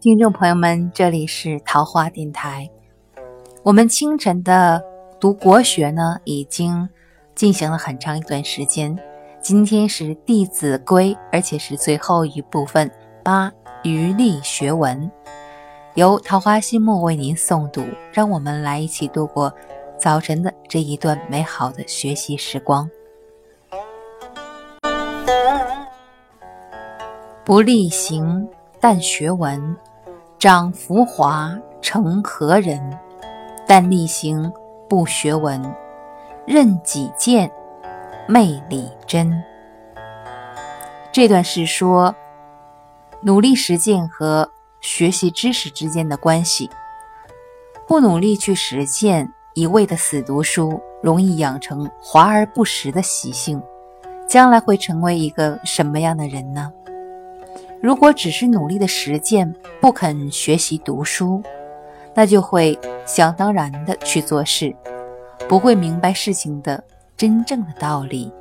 听众朋友们，这里是桃花电台。我们清晨的读国学呢，已经进行了很长一段时间。今天是《弟子规》，而且是最后一部分八余力学文，由桃花心木为您诵读。让我们来一起度过早晨的这一段美好的学习时光。不力行，但学文。长浮华，成何人？但力行不学文，任己见，昧理真。这段是说努力实践和学习知识之间的关系。不努力去实践，一味的死读书，容易养成华而不实的习性，将来会成为一个什么样的人呢？如果只是努力的实践，不肯学习读书，那就会想当然的去做事，不会明白事情的真正的道理。